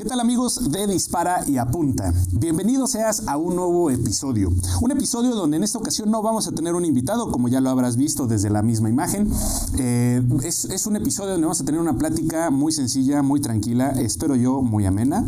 ¿Qué tal amigos de Dispara y Apunta? Bienvenido seas a un nuevo episodio. Un episodio donde en esta ocasión no vamos a tener un invitado, como ya lo habrás visto desde la misma imagen. Eh, es, un episodio donde vamos a tener una plática muy sencilla, muy tranquila, espero yo muy amena,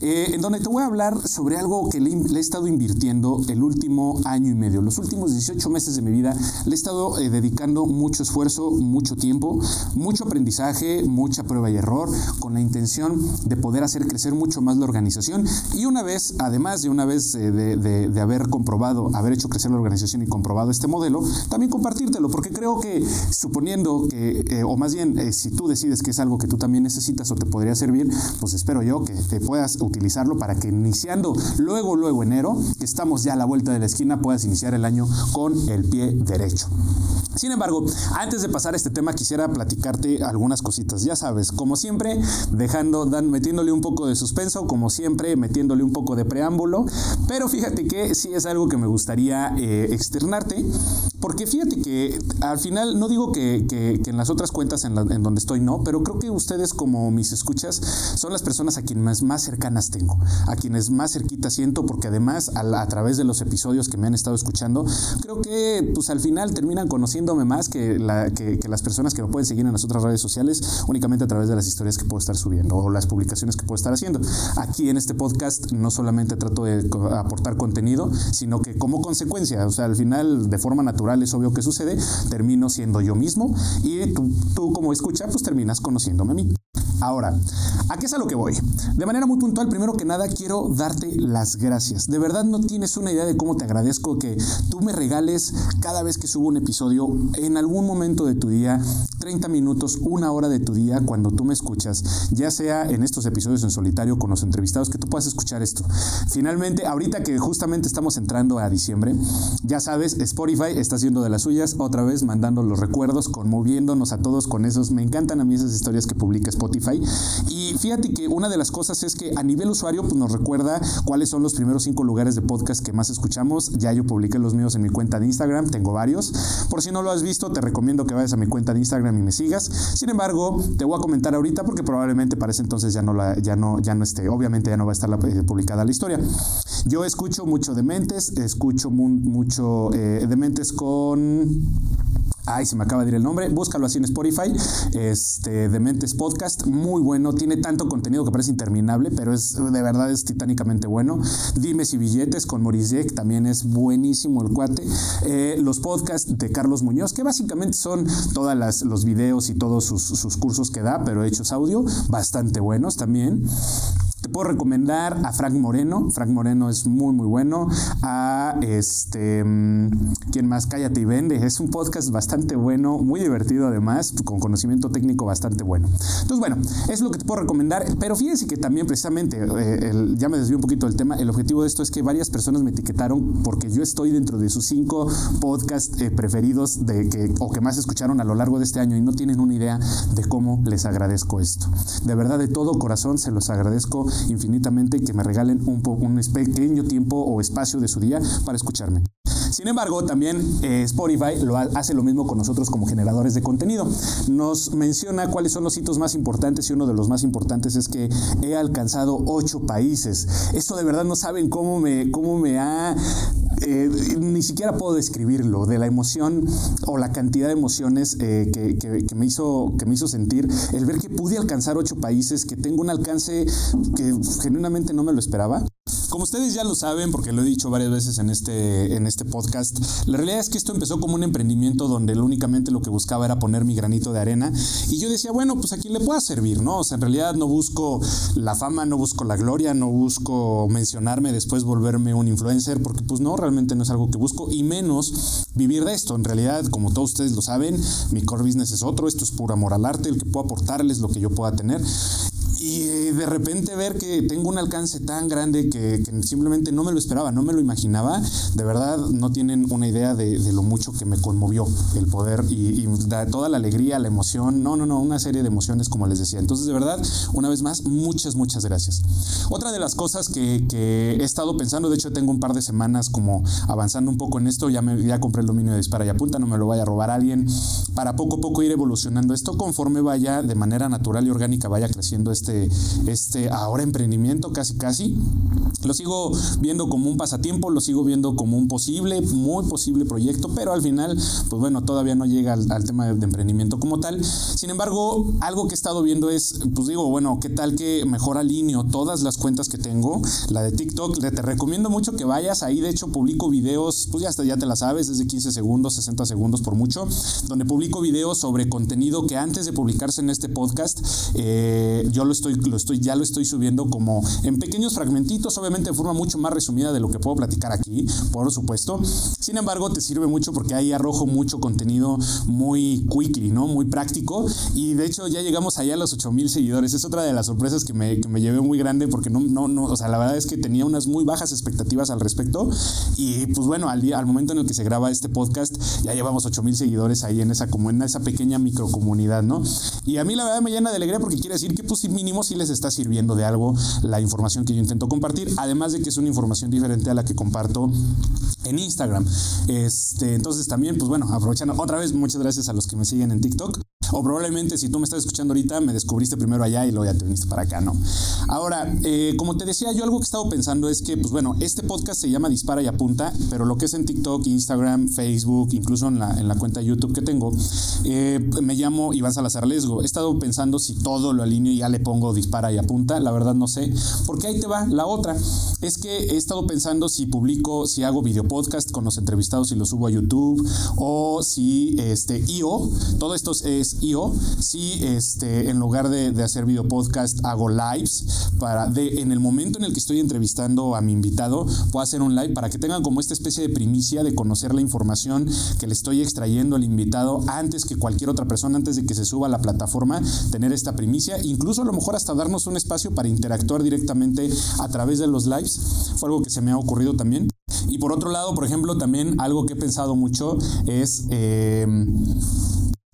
eh, en donde te voy a hablar sobre algo que le, he estado invirtiendo el último año y medio. Los últimos 18 meses de mi vida le he estado eh, dedicando mucho esfuerzo, mucho tiempo, mucho aprendizaje, mucha prueba y error, con la intención de poder hacer crecer mucho más la organización. Y una vez, además de una vez eh, de, haber comprobado, haber hecho crecer la organización y comprobado este modelo, también compartírtelo, porque creo que suponiendo que, eh, o más bien, eh, si tú decides que es algo que tú también necesitas o te podría servir, pues espero yo que te puedas utilizarlo para que iniciando luego, luego enero, que estamos ya a la vuelta de la esquina, puedas iniciar el año con el pie derecho. Sin embargo, antes de pasar a este tema, quisiera platicarte algunas cositas. Ya sabes, como siempre, dejando, metiéndole un poco de suspenso, como siempre, metiéndole un poco de preámbulo. Pero fíjate que sí es algo que me gustaría eh, externarte, porque fíjate que al final, no digo que, en las otras cuentas en, donde estoy no, pero creo que ustedes, como mis escuchas, son las personas a quienes más cercanas tengo, a quienes más cerquita siento, porque además, a, a través de los episodios que me han estado escuchando, creo que pues al final terminan conociendo más que, las personas que me pueden seguir en las otras redes sociales únicamente a través de las historias que puedo estar subiendo o las publicaciones que puedo estar haciendo. Aquí en este podcast no solamente trato de aportar contenido, sino que como consecuencia, o sea, al final de forma natural es obvio que sucede, termino siendo yo mismo y tú, tú como escucha pues terminas conociéndome a mí. Ahora, ¿a qué es a lo que voy? De manera muy puntual, primero que nada quiero darte las gracias. De verdad no tienes una idea de cómo te agradezco que tú me regales cada vez que subo un episodio en algún momento de tu día, 30 minutos, una hora de tu día cuando tú me escuchas, ya sea en estos episodios en solitario con los entrevistados, que tú puedas escuchar esto. Finalmente, ahorita que justamente estamos entrando a diciembre, ya sabes, Spotify está haciendo de las suyas, otra vez mandando los recuerdos, conmoviéndonos a todos con esos. Me encantan a mí esas historias que publica Spotify y fíjate que una de las cosas es que a nivel usuario pues, nos recuerda cuáles son los primeros cinco lugares de podcast que más escuchamos. Ya yo publiqué los míos en mi cuenta de Instagram, tengo varios. Por si no lo has visto, te recomiendo que vayas a mi cuenta de Instagram y me sigas. Sin embargo, te voy a comentar ahorita porque probablemente para ese entonces ya no, la, ya no, ya no esté, obviamente ya no va a estar eh, publicada la historia. Yo escucho mucho de mentes, escucho mucho eh, de mentes con Ay, se me acaba de ir el nombre. Búscalo así en Spotify. Este, Dementes Podcast. Muy bueno. Tiene tanto contenido que parece interminable, pero es de verdad es titánicamente bueno. Dimes y billetes con Maurice También es buenísimo el cuate. Eh, los podcasts de Carlos Muñoz, que básicamente son todos los videos y todos sus, sus cursos que da, pero hechos audio. Bastante buenos también. Puedo recomendar a Frank Moreno. Frank Moreno es muy, muy bueno. A este. Mm, ¿Quién más? Cállate y vende. Es un podcast bastante bueno, muy divertido además, con conocimiento técnico bastante bueno. Entonces, bueno, es lo que te puedo recomendar. Pero fíjense que también, precisamente, eh, ya me desvío un poquito del tema. El objetivo de esto es que varias personas me etiquetaron porque yo estoy dentro de sus cinco podcasts eh, preferidos de que, o que más escucharon a lo largo de este año y no tienen una idea de cómo les agradezco esto. De verdad, de todo corazón se los agradezco infinitamente que me regalen un, un pequeño tiempo o espacio de su día para escucharme. Sin embargo, también eh, Spotify lo hace lo mismo con nosotros como generadores de contenido. Nos menciona cuáles son los hitos más importantes y uno de los más importantes es que he alcanzado ocho países. Esto de verdad no saben cómo me, cómo me ha eh, ni siquiera puedo describirlo, de la emoción o la cantidad de emociones eh, que, me hizo, que me hizo sentir el ver que pude alcanzar ocho países, que tengo un alcance que genuinamente no me lo esperaba. Como ustedes ya lo saben, porque lo he dicho varias veces en este, en este podcast, la realidad es que esto empezó como un emprendimiento donde únicamente lo que buscaba era poner mi granito de arena y yo decía, bueno, pues a quién le pueda servir, ¿no? O sea, en realidad no busco la fama, no busco la gloria, no busco mencionarme, después volverme un influencer, porque pues no, realmente no es algo que busco y menos vivir de esto. En realidad, como todos ustedes lo saben, mi core business es otro, esto es puro amor al arte, el que puedo aportarles lo que yo pueda tener y de repente ver que tengo un alcance tan grande que, simplemente no me lo esperaba, no me lo imaginaba, de verdad no tienen una idea de, lo mucho que me conmovió el poder y, toda la alegría, la emoción, no, no, no, una serie de emociones como les decía. Entonces de verdad, una vez más, muchas, muchas gracias. Otra de las cosas que, he estado pensando, de hecho tengo un par de semanas como avanzando un poco en esto, ya, me, ya compré el dominio de dispara y apunta, no me lo vaya a robar alguien, para poco a poco ir evolucionando esto conforme vaya de manera natural y orgánica, vaya creciendo este este, este ahora emprendimiento casi casi. Lo sigo viendo como un pasatiempo, lo sigo viendo como un posible, muy posible proyecto, pero al final, pues bueno, todavía no llega al, tema de, emprendimiento como tal. Sin embargo, algo que he estado viendo es, pues digo, bueno, ¿qué tal que mejor alineo todas las cuentas que tengo? La de TikTok, te recomiendo mucho que vayas ahí, de hecho publico videos, pues ya, hasta, ya te la sabes, desde 15 segundos, 60 segundos por mucho, donde publico videos sobre contenido que antes de publicarse en este podcast, eh, yo lo estoy, lo estoy, ya lo estoy subiendo como en pequeños fragmentitos, obviamente de forma mucho más resumida de lo que puedo platicar aquí, por supuesto. Sin embargo, te sirve mucho porque ahí arrojo mucho contenido muy quickly, ¿no? Muy práctico. Y de hecho ya llegamos allá a los 8000 seguidores. Es otra de las sorpresas que me, que me llevé muy grande porque no, no, no, o sea, la verdad es que tenía unas muy bajas expectativas al respecto. Y pues bueno, al, día, al momento en el que se graba este podcast, ya llevamos 8000 seguidores ahí en esa, como en esa pequeña microcomunidad, ¿no? Y a mí la verdad me llena de alegría porque quiere decir que pues mínimo sí les está sirviendo de algo la información que yo intento compartir. Además de que es una información diferente a la que comparto en Instagram. Este, entonces también, pues bueno, aprovechando otra vez, muchas gracias a los que me siguen en TikTok. O probablemente si tú me estás escuchando ahorita, me descubriste primero allá y luego ya te viniste para acá, ¿no? Ahora, eh, como te decía, yo algo que he estado pensando es que, pues bueno, este podcast se llama Dispara y Apunta, pero lo que es en TikTok, Instagram, Facebook, incluso en la, en la cuenta de YouTube que tengo, eh, me llamo Iván Salazar Lesgo. He estado pensando si todo lo alineo y ya le pongo Dispara y Apunta, la verdad no sé, porque ahí te va la otra. Es que he estado pensando si publico, si hago video podcast con los entrevistados y lo subo a YouTube, o si, este, IO, todo esto es IO, si este, en lugar de, hacer video podcast hago lives para en el momento en el que estoy entrevistando a mi invitado, puedo hacer un live para que tengan como esta especie de primicia de conocer la información que le estoy extrayendo al invitado antes que cualquier otra persona, antes de que se suba a la plataforma, tener esta primicia, incluso a lo mejor hasta darnos un espacio para interactuar directamente a través de los lives. Fue algo que se me ha ocurrido también. Y por otro lado, por ejemplo, también algo que he pensado mucho es... Eh,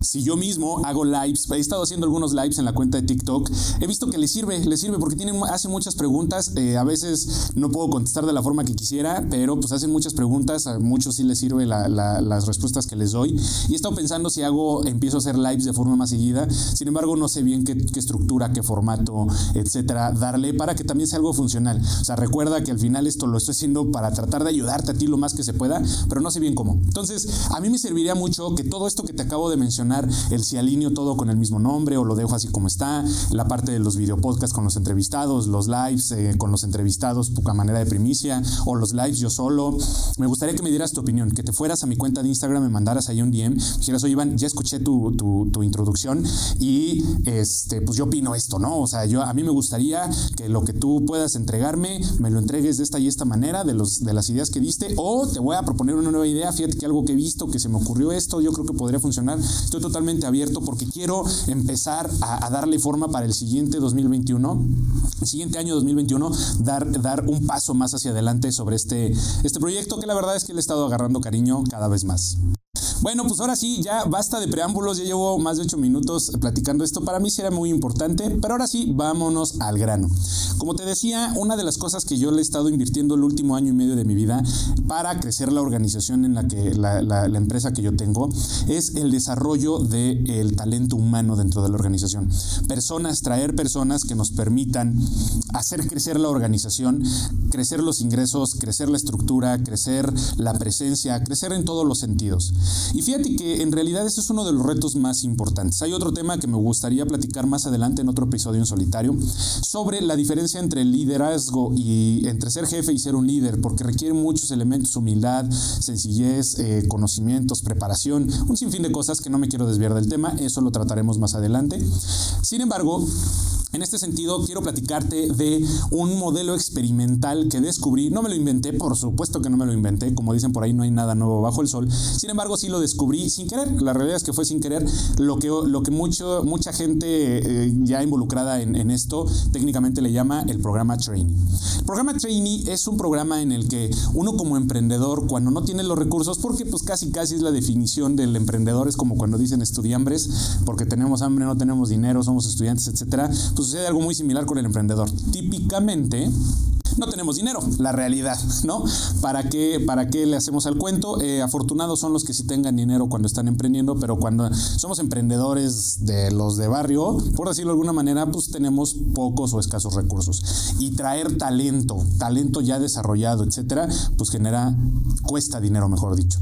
si yo mismo hago lives, he estado haciendo algunos lives en la cuenta de TikTok, he visto que le sirve, le sirve porque hacen muchas preguntas, eh, a veces no puedo contestar de la forma que quisiera, pero pues hacen muchas preguntas, a muchos sí les sirve las respuestas que les doy. Y he estado pensando si hago, empiezo a hacer lives de forma más seguida, sin embargo no sé bien qué, estructura, qué formato, etcétera, darle para que también sea algo funcional. O sea, recuerda que al final esto lo estoy haciendo para tratar de ayudarte a ti lo más que se pueda, pero no sé bien cómo. Entonces, a mí me serviría mucho que todo esto que te acabo de mencionar, el si alineo todo con el mismo nombre o lo dejo así como está, la parte de los videopodcasts con los entrevistados, los lives eh, con los entrevistados, poca manera de primicia, o los lives yo solo. Me gustaría que me dieras tu opinión, que te fueras a mi cuenta de Instagram, me mandaras ahí un DM, dijeras, oye Iván, ya escuché tu, tu, introducción y este, pues yo opino esto, ¿no? O sea, yo, a mí me gustaría que lo que tú puedas entregarme, me lo entregues de esta y esta manera, de, los, de las ideas que diste, o te voy a proponer una nueva idea, fíjate que algo que he visto, que se me ocurrió esto, yo creo que podría funcionar. Totalmente abierto porque quiero empezar a, darle forma para el siguiente 2021, el siguiente año 2021, dar, dar un paso más hacia adelante sobre este, este proyecto que la verdad es que le he estado agarrando cariño cada vez más. Bueno, pues ahora sí, ya basta de preámbulos, ya llevo más de ocho minutos platicando esto, para mí será muy importante, pero ahora sí, vámonos al grano. Como te decía, una de las cosas que yo le he estado invirtiendo el último año y medio de mi vida para crecer la organización en la que la, empresa que yo tengo es el desarrollo del talento humano dentro de la organización. Personas, traer personas que nos permitan hacer crecer la organización, crecer los ingresos, crecer la estructura, crecer la presencia, crecer en todos los sentidos. Y fíjate que en realidad ese es uno de los retos más importantes. Hay otro tema que me gustaría platicar más adelante en otro episodio en solitario sobre la diferencia entre el liderazgo y entre ser jefe y ser un líder, porque requiere muchos elementos, humildad, sencillez, eh, conocimientos, preparación, un sinfín de cosas que no me quiero desviar del tema, eso lo trataremos más adelante. Sin embargo, en este sentido, quiero platicarte de un modelo experimental que descubrí. No me lo inventé, por supuesto que no me lo inventé. Como dicen por ahí, no hay nada nuevo bajo el sol. Sin embargo, sí lo descubrí sin querer. La realidad es que fue sin querer. Lo que, lo que mucho, mucha gente eh, ya involucrada en, esto técnicamente le llama el programa Trainee. El programa Trainee es un programa en el que uno como emprendedor, cuando no tiene los recursos, porque pues casi casi es la definición del emprendedor, es como cuando dicen estudiambres, porque tenemos hambre, no tenemos dinero, somos estudiantes, etcétera sucede algo muy similar con el emprendedor. Típicamente, no tenemos dinero, la realidad, ¿no? ¿Para qué, para qué le hacemos al cuento? Eh, afortunados son los que sí tengan dinero cuando están emprendiendo, pero cuando somos emprendedores de los de barrio, por decirlo de alguna manera, pues tenemos pocos o escasos recursos. Y traer talento, talento ya desarrollado, etcétera, pues genera, cuesta dinero, mejor dicho.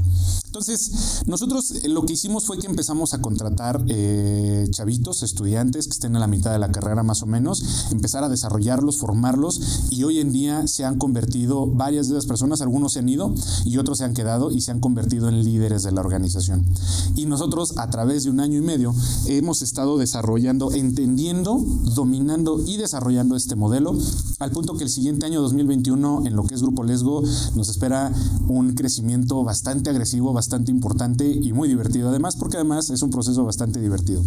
Entonces, nosotros eh, lo que hicimos fue que empezamos a contratar eh, chavitos, estudiantes que estén a la mitad de la carrera más o menos, empezar a desarrollarlos, formarlos y hoy en día se han convertido, varias de las personas, algunos se han ido y otros se han quedado y se han convertido en líderes de la organización. Y nosotros a través de un año y medio hemos estado desarrollando, entendiendo, dominando y desarrollando este modelo al punto que el siguiente año 2021 en lo que es Grupo Lesgo nos espera un crecimiento bastante agresivo, bastante importante y muy divertido además, porque además es un proceso bastante divertido.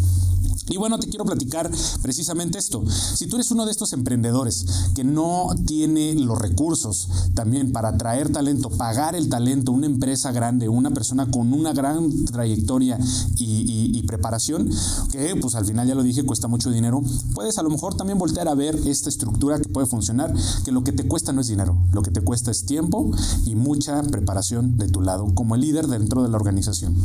Y bueno, te quiero platicar precisamente esto. Si tú eres uno de estos emprendedores que no tiene los recursos también para atraer talento, pagar el talento, una empresa grande, una persona con una gran trayectoria y, preparación, que pues al final ya lo dije, cuesta mucho dinero, puedes a lo mejor también voltear a ver esta estructura que puede funcionar, que lo que te cuesta no es dinero, lo que te cuesta es tiempo y mucha preparación de tu lado como el líder dentro de la organización.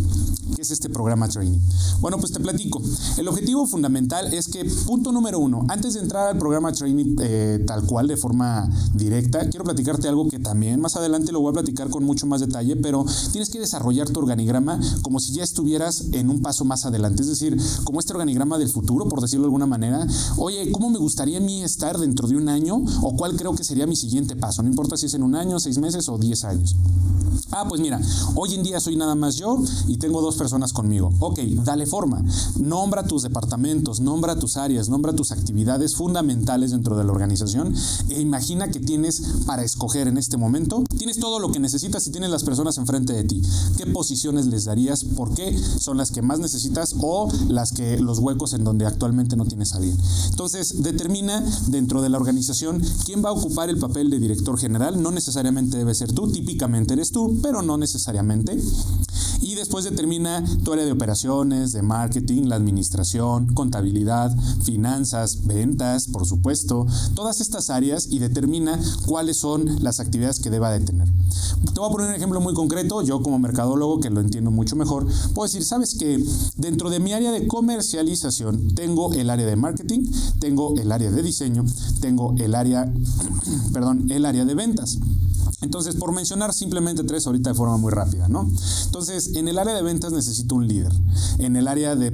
¿Qué es este programa Training? Bueno, pues te platico. El objetivo fundamental es que, punto número uno, antes de entrar al programa Training eh, tal cual, de forma directa, quiero platicarte algo que también más adelante lo voy a platicar con mucho más detalle, pero tienes que desarrollar tu organigrama como si ya estuvieras en un paso más adelante, es decir, como este organigrama del futuro, por decirlo de alguna manera. Oye, ¿cómo me gustaría a mí estar dentro de un año? ¿O cuál creo que sería mi siguiente paso? No importa si es en un año, seis meses o diez años. Ah, pues mira, hoy en día soy nada más yo y tengo dos personas conmigo. Ok, dale forma. Nombra tus departamentos, nombra tus áreas, nombra tus actividades fundamentales dentro de la organización e imagina que tienes para escoger en este momento. Tienes todo lo que necesitas y tienes las personas enfrente de ti. ¿Qué posiciones les darías? ¿Por qué son las que más necesitas o las que los huecos en donde actualmente no tienes a bien? Entonces, determina dentro de la organización quién va a ocupar el papel de director general. No necesariamente debe ser tú, típicamente eres tú pero no necesariamente. Y después determina tu área de operaciones, de marketing, la administración, contabilidad, finanzas, ventas, por supuesto, todas estas áreas y determina cuáles son las actividades que deba de tener. Te voy a poner un ejemplo muy concreto. Yo como mercadólogo, que lo entiendo mucho mejor, puedo decir, sabes que dentro de mi área de comercialización tengo el área de marketing, tengo el área de diseño, tengo el área, perdón, el área de ventas. Entonces, por mencionar simplemente tres ahorita de forma muy rápida, ¿no? Entonces, en el área de ventas necesito un líder. En el área de,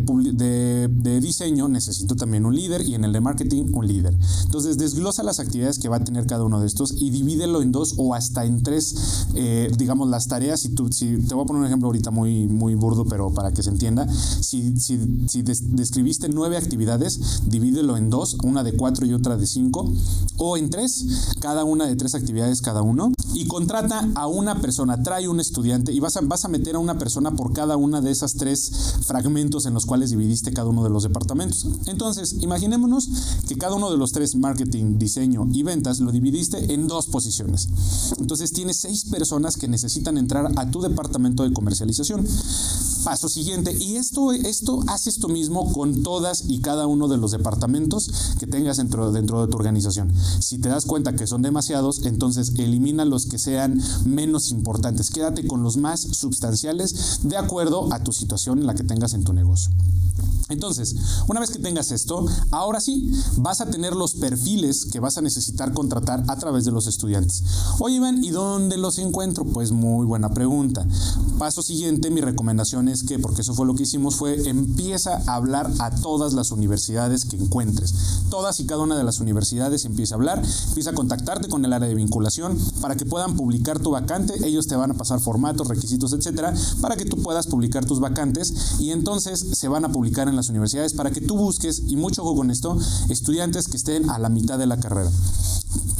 diseño necesito también un líder y en el de marketing un líder. Entonces, desglosa las actividades que va a tener cada uno de estos y divídelo en dos o hasta en tres, eh, digamos, las tareas. Si, tú, si te voy a poner un ejemplo ahorita muy, muy burdo, pero para que se entienda. Si, si describiste nueve actividades, divídelo en dos, una de cuatro y otra de cinco, o en tres, cada una de tres actividades cada uno y contrata a una persona, trae un estudiante y vas a, vas a meter a una persona por cada una de esas tres fragmentos en los cuales dividiste cada uno de los departamentos. Entonces, imaginémonos que cada uno de los tres, marketing, diseño y ventas, lo dividiste en dos posiciones. Entonces, tienes seis personas que necesitan entrar a tu departamento de comercialización. Paso siguiente, y esto, esto hace esto mismo con todas y cada uno de los departamentos que tengas dentro, dentro de tu organización. Si te das cuenta que son demasiados, entonces elimina los que sean menos importantes. Quédate con los más sustanciales de acuerdo a tu situación en la que tengas en tu negocio. Entonces, una vez que tengas esto, ahora sí, vas a tener los perfiles que vas a necesitar contratar a través de los estudiantes. Oye, Iván, ¿y dónde los encuentro? Pues muy buena pregunta. Paso siguiente, mi recomendación es que, porque eso fue lo que hicimos, fue empieza a hablar a todas las universidades que encuentres. Todas y cada una de las universidades empieza a hablar, empieza a contactarte con el área de vinculación para que puedan publicar tu vacante. Ellos te van a pasar formatos, requisitos, etcétera, para que tú puedas publicar tus vacantes y entonces se van a publicar en las universidades para que tú busques, y mucho ojo con esto, estudiantes que estén a la mitad de la carrera.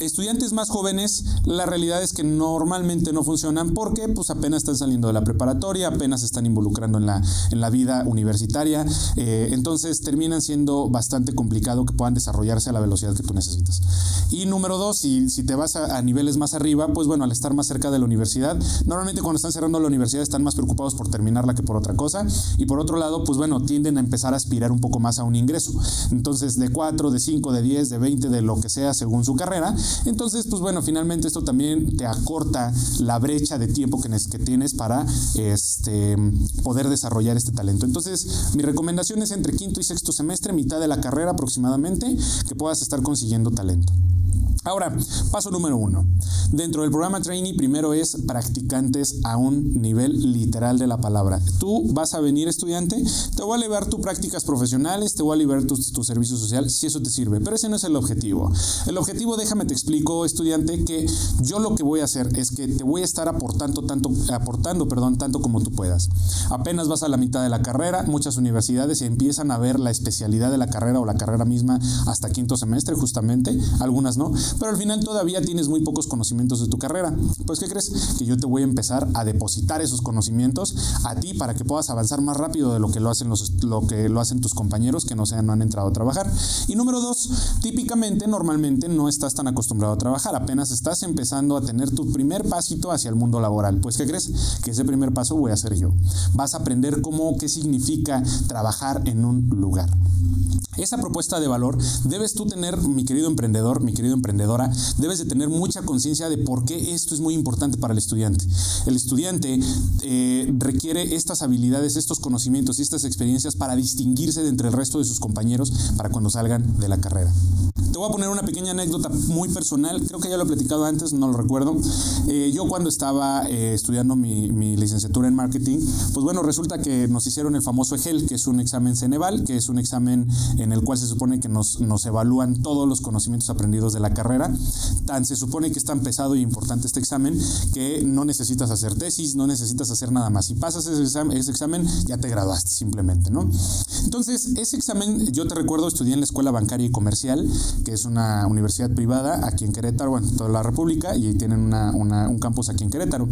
Estudiantes más jóvenes, la realidad es que normalmente no funcionan porque pues apenas están saliendo de la preparatoria, apenas están involucrando en la, en la vida universitaria, eh, entonces terminan siendo bastante complicado que puedan desarrollarse a la velocidad que tú necesitas. Y número dos, si, te vas a, niveles más arriba, pues bueno, al estar más cerca de la universidad, normalmente cuando están cerrando la universidad están más preocupados por terminarla que por otra cosa. Y por otro lado, pues bueno, tienden a empezar a aspirar un poco más a un ingreso. Entonces, de 4, de 5, de 10, de 20, de lo que sea según su carrera. Entonces, pues bueno, finalmente esto también te acorta la brecha de tiempo que, que tienes para este, poder desarrollar este talento. Entonces, mi recomendación es entre quinto y sexto semestre, mitad de la carrera aproximadamente, que puedas estar consiguiendo talento. Ahora, paso número uno. Dentro del programa Trainee, primero es practicantes a un nivel literal de la palabra. Tú vas a venir estudiante, te voy a elevar tus prácticas profesionales, te voy a elevar tu, tu, servicio social, si eso te sirve. Pero ese no es el objetivo. El objetivo, déjame te explico, estudiante, que yo lo que voy a hacer es que te voy a estar aportando tanto, aportando, perdón, tanto como tú puedas. Apenas vas a la mitad de la carrera, muchas universidades empiezan a ver la especialidad de la carrera o la carrera misma hasta quinto semestre, justamente, algunas no pero al final todavía tienes muy pocos conocimientos de tu carrera. Pues, ¿qué crees? Que yo te voy a empezar a depositar esos conocimientos a ti para que puedas avanzar más rápido de lo que lo hacen, los, lo que lo hacen tus compañeros que no, sean, no han entrado a trabajar. Y número dos, típicamente, normalmente no estás tan acostumbrado a trabajar, apenas estás empezando a tener tu primer pasito hacia el mundo laboral. Pues, ¿qué crees? Que ese primer paso voy a hacer yo. Vas a aprender cómo, qué significa trabajar en un lugar. Esa propuesta de valor debes tú tener, mi querido emprendedor, mi querido debes de tener mucha conciencia de por qué esto es muy importante para el estudiante. El estudiante eh, requiere estas habilidades, estos conocimientos y estas experiencias para distinguirse de entre el resto de sus compañeros para cuando salgan de la carrera. Te voy a poner una pequeña anécdota muy personal, creo que ya lo he platicado antes, no lo recuerdo. Eh, yo cuando estaba eh, estudiando mi, licenciatura en marketing, pues bueno, resulta que nos hicieron el famoso EGEL, que es un examen Ceneval, que es un examen en el cual se supone que nos, nos evalúan todos los conocimientos aprendidos de la carrera. Tan se supone que es tan pesado y importante este examen que no necesitas hacer tesis, no necesitas hacer nada más. Si pasas ese examen, ese examen ya te graduaste simplemente, ¿no? Entonces, ese examen, yo te recuerdo, estudié en la Escuela Bancaria y Comercial, que es una universidad privada aquí en Querétaro, bueno, en toda la República, y tienen un campus aquí en Querétaro.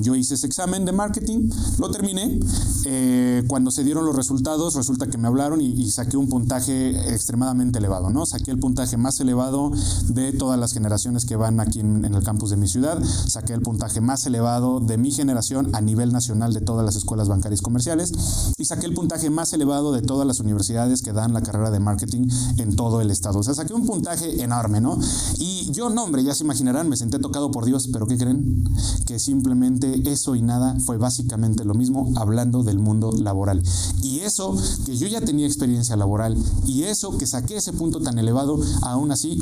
Yo hice ese examen de marketing, lo terminé. Eh, cuando se dieron los resultados, resulta que me hablaron y, saqué un puntaje extremadamente elevado, ¿no? Saqué el puntaje más elevado de todas las generaciones que van aquí en, el campus de mi ciudad, saqué el puntaje más elevado de mi generación a nivel nacional de todas las escuelas bancarias comerciales y saqué el puntaje más elevado de todas las universidades que dan la carrera de marketing en todo el estado. O sea, saqué un enorme, ¿no? Y yo, no, hombre, ya se imaginarán, me senté tocado por Dios, pero ¿qué creen? Que simplemente eso y nada fue básicamente lo mismo hablando del mundo laboral. Y eso, que yo ya tenía experiencia laboral y eso, que saqué ese punto tan elevado, aún así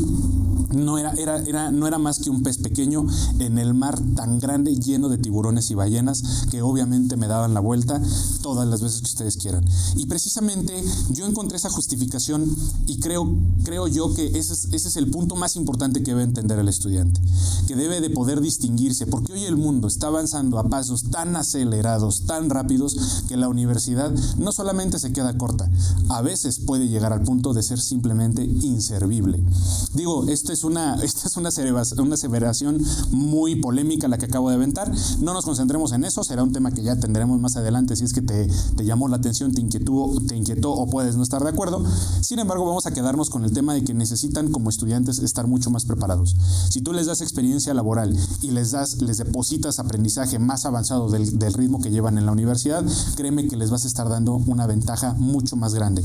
no era, era, era, no era más que un pez pequeño en el mar tan grande lleno de tiburones y ballenas que obviamente me daban la vuelta todas las veces que ustedes quieran. Y precisamente yo encontré esa justificación y creo, creo yo que ese es, ese es el punto más importante que debe entender el estudiante, que debe de poder distinguirse, porque hoy el mundo está avanzando a pasos tan acelerados, tan rápidos, que la universidad no solamente se queda corta, a veces puede llegar al punto de ser simplemente inservible. Digo, esto es una, esta es una, una aseveración muy polémica la que acabo de aventar. No nos concentremos en eso, será un tema que ya tendremos más adelante si es que te, te llamó la atención, te inquietó, te inquietó o puedes no estar de acuerdo. Sin embargo, vamos a quedarnos con el tema de que necesitan como estudiantes estar mucho más preparados. Si tú les das experiencia laboral y les das, les depositas aprendizaje más avanzado del, del ritmo que llevan en la universidad, créeme que les vas a estar dando una ventaja mucho más grande.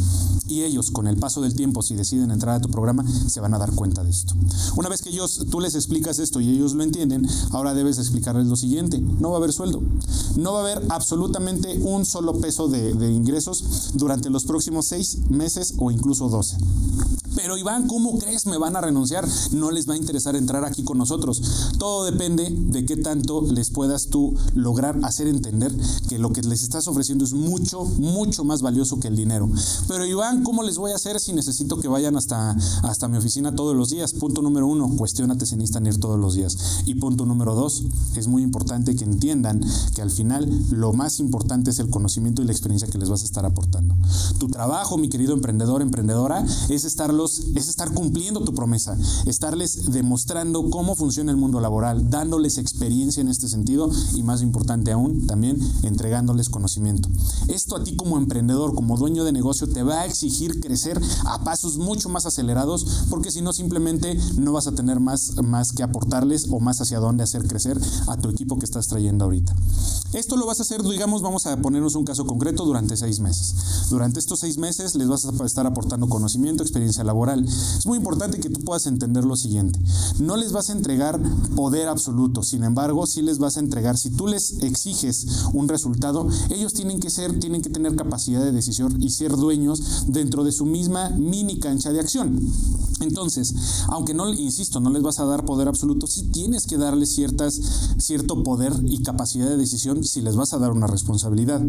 Y ellos con el paso del tiempo, si deciden entrar a tu programa, se van a dar cuenta de esto. Una vez que ellos, tú les explicas esto y ellos lo entienden, ahora debes explicarles lo siguiente, no va a haber sueldo, no va a haber absolutamente un solo peso de, de ingresos durante los próximos seis meses o incluso doce. Pero Iván, ¿cómo crees me van a renunciar? No les va a interesar entrar aquí con nosotros. Todo depende de qué tanto les puedas tú lograr hacer entender que lo que les estás ofreciendo es mucho, mucho más valioso que el dinero. Pero Iván, ¿cómo les voy a hacer si necesito que vayan hasta, hasta mi oficina todos los días? Punto número uno, cuestionate si necesitan ir todos los días. Y punto número dos, es muy importante que entiendan que al final lo más importante es el conocimiento y la experiencia que les vas a estar aportando. Tu trabajo, mi querido emprendedor, emprendedora, es estarlos es estar cumpliendo tu promesa, estarles demostrando cómo funciona el mundo laboral, dándoles experiencia en este sentido y más importante aún, también entregándoles conocimiento. Esto a ti como emprendedor, como dueño de negocio, te va a exigir crecer a pasos mucho más acelerados porque si no simplemente no vas a tener más, más que aportarles o más hacia dónde hacer crecer a tu equipo que estás trayendo ahorita. Esto lo vas a hacer, digamos, vamos a ponernos un caso concreto durante seis meses. Durante estos seis meses les vas a estar aportando conocimiento, experiencia laboral. Es muy importante que tú puedas entender lo siguiente. No les vas a entregar poder absoluto, sin embargo, sí les vas a entregar, si tú les exiges un resultado, ellos tienen que ser, tienen que tener capacidad de decisión y ser dueños dentro de su misma mini cancha de acción. Entonces, aunque no, insisto, no les vas a dar poder absoluto, sí tienes que darles ciertas, cierto poder y capacidad de decisión si les vas a dar una responsabilidad.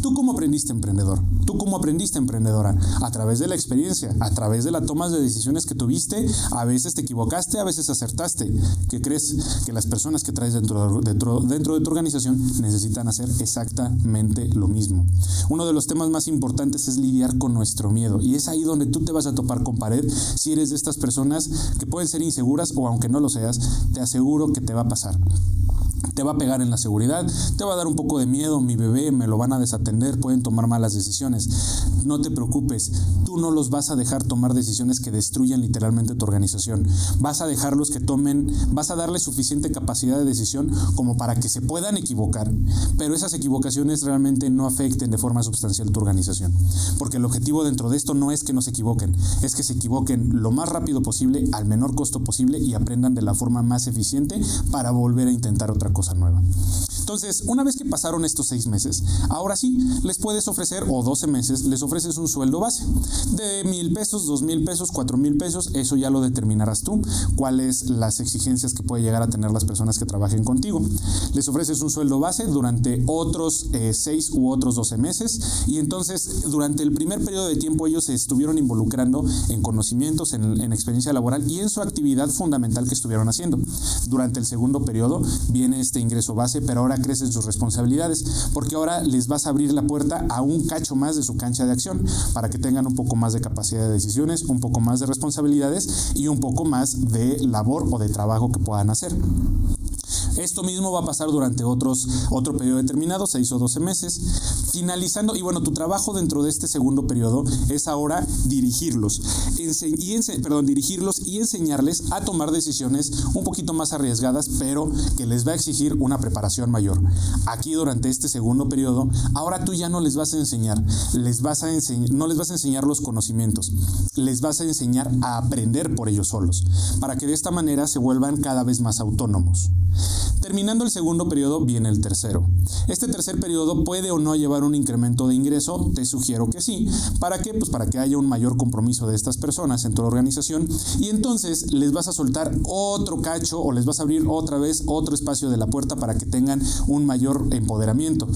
¿Tú cómo aprendiste emprendedor? ¿Tú cómo aprendiste emprendedora? A través de la experiencia, a través de la toma de decisiones que tuviste, a veces te equivocaste, a veces acertaste. ¿Qué crees? Que las personas que traes dentro, dentro, dentro de tu organización necesitan hacer exactamente lo mismo. Uno de los temas más importantes es lidiar con nuestro miedo y es ahí donde tú te vas a topar con pared si eres de estas personas que pueden ser inseguras o aunque no lo seas, te aseguro que te va a pasar te va a pegar en la seguridad, te va a dar un poco de miedo, mi bebé, me lo van a desatender, pueden tomar malas decisiones. No te preocupes, tú no los vas a dejar tomar decisiones que destruyan literalmente tu organización. Vas a dejarlos que tomen, vas a darles suficiente capacidad de decisión como para que se puedan equivocar, pero esas equivocaciones realmente no afecten de forma sustancial tu organización. Porque el objetivo dentro de esto no es que no se equivoquen, es que se equivoquen lo más rápido posible, al menor costo posible y aprendan de la forma más eficiente para volver a intentar otra cosa nueva. Entonces, una vez que pasaron estos seis meses, ahora sí, les puedes ofrecer, o 12 meses, les ofreces un sueldo base de mil pesos, dos mil pesos, cuatro mil pesos, eso ya lo determinarás tú, cuáles las exigencias que puede llegar a tener las personas que trabajen contigo. Les ofreces un sueldo base durante otros eh, seis u otros 12 meses y entonces durante el primer periodo de tiempo ellos se estuvieron involucrando en conocimientos, en, en experiencia laboral y en su actividad fundamental que estuvieron haciendo. Durante el segundo periodo viene este ingreso base, pero ahora crecen sus responsabilidades, porque ahora les vas a abrir la puerta a un cacho más de su cancha de acción, para que tengan un poco más de capacidad de decisiones, un poco más de responsabilidades y un poco más de labor o de trabajo que puedan hacer. Esto mismo va a pasar durante otros, otro periodo determinado, 6 o 12 meses. Finalizando, y bueno, tu trabajo dentro de este segundo periodo es ahora dirigirlos, y perdón, dirigirlos y enseñarles a tomar decisiones un poquito más arriesgadas, pero que les va a exigir una preparación mayor. Aquí durante este segundo periodo, ahora tú ya no les vas a enseñar, les vas a enseñar, no les vas a enseñar los conocimientos, les vas a enseñar a aprender por ellos solos, para que de esta manera se vuelvan cada vez más autónomos. Terminando el segundo periodo viene el tercero. Este tercer periodo puede o no llevar un incremento de ingreso, te sugiero que sí. ¿Para qué? Pues para que haya un mayor compromiso de estas personas en tu organización y entonces les vas a soltar otro cacho o les vas a abrir otra vez otro espacio de la puerta para que tengan un mayor empoderamiento.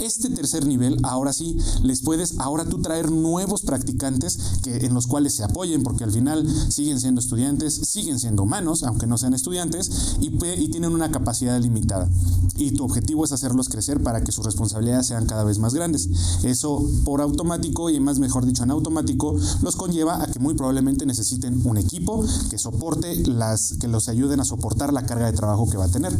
Este tercer nivel, ahora sí, les puedes ahora tú traer nuevos practicantes que, en los cuales se apoyen porque al final siguen siendo estudiantes, siguen siendo humanos, aunque no sean estudiantes, y, y tienen una capacidad limitada. Y tu objetivo es hacerlos crecer para que sus responsabilidades sean cada vez más grandes. Eso por automático y más mejor dicho en automático los conlleva a que muy probablemente necesiten un equipo que soporte las que los ayuden a soportar la carga de trabajo que va a tener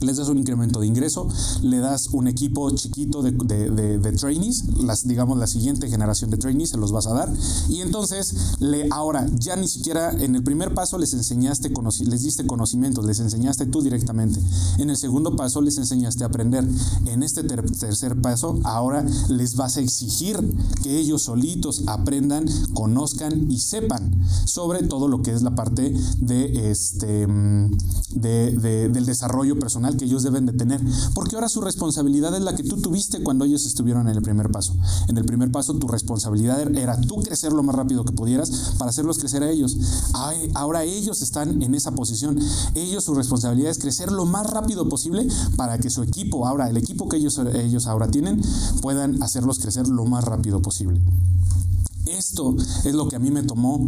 les das un incremento de ingreso, le das un equipo chiquito de, de, trainees, las, digamos la siguiente generación de trainees se los vas a dar. Y entonces le, ahora ya ni siquiera en el primer paso les enseñaste, les diste conocimientos, les enseñaste tú directamente, en el segundo paso les enseñaste a aprender, en este tercer paso ahora les vas a exigir que ellos solitos aprendan, conozcan y sepan sobre todo lo que es la parte de este, mm, del desarrollo personal que ellos deben de tener, porque ahora su responsabilidad es la que tú tuviste cuando ellos estuvieron en el primer paso. En el primer paso tu responsabilidad era tú crecer lo más rápido que pudieras para hacerlos crecer a ellos. Ahora ellos están en esa posición. Ellos su responsabilidad es crecer lo más rápido posible para que su equipo, ahora el equipo que ellos, ellos ahora tienen, puedan hacerlos crecer lo más rápido posible. Esto es lo que a mí me tomó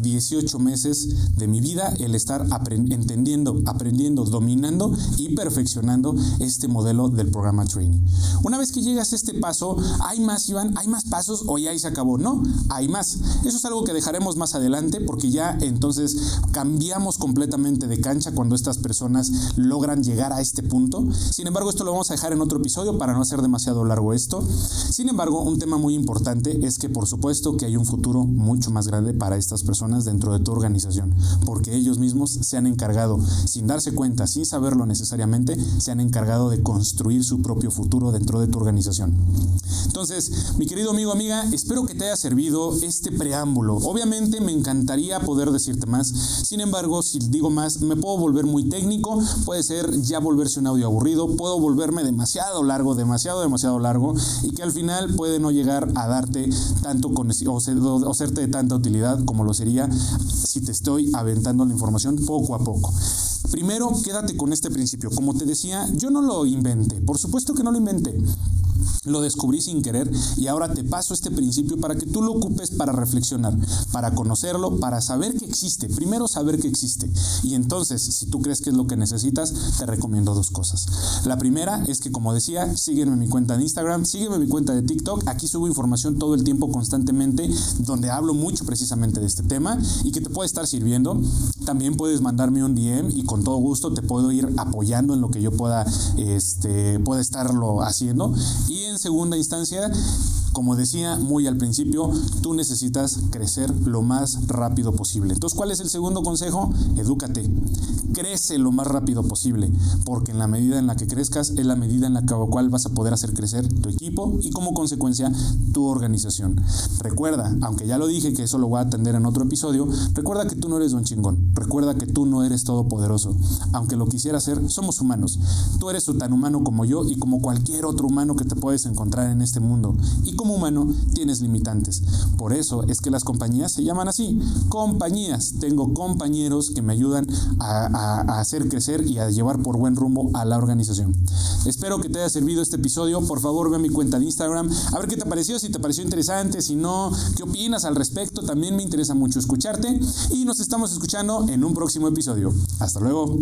18 meses de mi vida, el estar entendiendo, aprendiendo, dominando y perfeccionando este modelo del programa Training. Una vez que llegas a este paso, ¿hay más, Iván? ¿Hay más pasos o ya ahí se acabó? No, hay más. Eso es algo que dejaremos más adelante porque ya entonces cambiamos completamente de cancha cuando estas personas logran llegar a este punto. Sin embargo, esto lo vamos a dejar en otro episodio para no hacer demasiado largo esto. Sin embargo, un tema muy importante es que por supuesto que hay un futuro mucho más grande para estas personas dentro de tu organización, porque ellos mismos se han encargado, sin darse cuenta, sin saberlo necesariamente, se han encargado de construir su propio futuro dentro de tu organización. Entonces, mi querido amigo, amiga, espero que te haya servido este preámbulo. Obviamente me encantaría poder decirte más, sin embargo, si digo más, me puedo volver muy técnico, puede ser ya volverse un audio aburrido, puedo volverme demasiado largo, demasiado, demasiado largo, y que al final puede no llegar a darte tanto conocimiento o, serte de tanta utilidad como lo sería si te estoy aventando la información poco a poco. Primero, quédate con este principio. Como te decía, yo no lo inventé. Por supuesto que no lo inventé. Lo descubrí sin querer y ahora te paso este principio para que tú lo ocupes para reflexionar, para conocerlo, para saber que existe. Primero saber que existe. Y entonces, si tú crees que es lo que necesitas, te recomiendo dos cosas. La primera es que, como decía, sígueme en mi cuenta de Instagram, sígueme en mi cuenta de TikTok. Aquí subo información todo el tiempo constantemente donde hablo mucho precisamente de este tema y que te puede estar sirviendo. También puedes mandarme un DM y con todo gusto te puedo ir apoyando en lo que yo pueda, este, pueda estarlo haciendo. Y segunda instancia, como decía muy al principio, tú necesitas crecer lo más rápido posible. Entonces, ¿cuál es el segundo consejo? Edúcate. Crece lo más rápido posible, porque en la medida en la que crezcas es la medida en la cual vas a poder hacer crecer tu equipo y como consecuencia tu organización. Recuerda, aunque ya lo dije que eso lo voy a atender en otro episodio, recuerda que tú no eres un chingón. Recuerda que tú no eres todopoderoso. Aunque lo quisiera ser, somos humanos. Tú eres tan humano como yo y como cualquier otro humano que te puedes encontrar en este mundo. Y como humano tienes limitantes. Por eso es que las compañías se llaman así, compañías. Tengo compañeros que me ayudan a, hacer crecer y a llevar por buen rumbo a la organización. Espero que te haya servido este episodio. Por favor, ve a mi cuenta de Instagram. A ver qué te pareció, si te pareció interesante, si no, qué opinas al respecto. También me interesa mucho escucharte. Y nos estamos escuchando en un próximo episodio. Hasta luego.